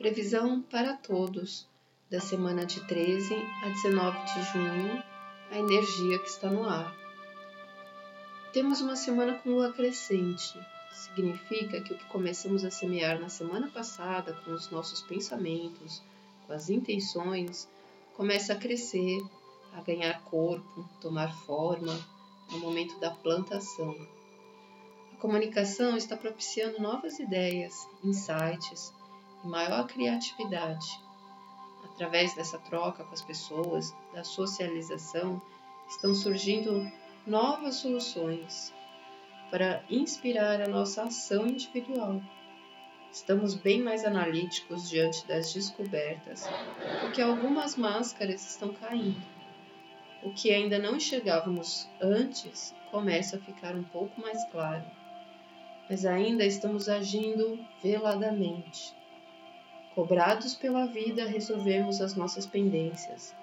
Previsão para todos da semana de 13 a 19 de junho, a energia que está no ar. Temos uma semana com lua crescente. Significa que o que começamos a semear na semana passada com os nossos pensamentos, com as intenções, começa a crescer, a ganhar corpo, tomar forma no momento da plantação. A comunicação está propiciando novas ideias, insights e maior criatividade. Através dessa troca com as pessoas, da socialização, estão surgindo novas soluções para inspirar a nossa ação individual. Estamos bem mais analíticos diante das descobertas, porque algumas máscaras estão caindo. O que ainda não enxergávamos antes começa a ficar um pouco mais claro, mas ainda estamos agindo veladamente. Cobrados pela vida, resolvemos as nossas pendências,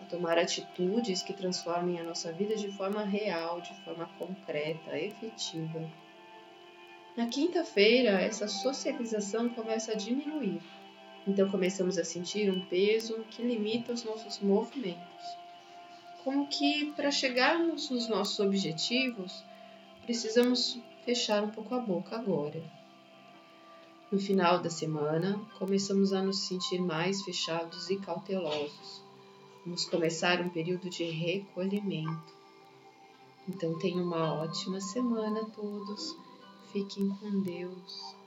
a tomar atitudes que transformem a nossa vida de forma real, de forma concreta, efetiva. Na quinta-feira, essa socialização começa a diminuir, então começamos a sentir um peso que limita os nossos movimentos. Como que para chegarmos nos nossos objetivos, precisamos fechar um pouco a boca agora. No final da semana, começamos a nos sentir mais fechados e cautelosos. Vamos começar um período de recolhimento. Então, tenham uma ótima semana a todos. Fiquem com Deus.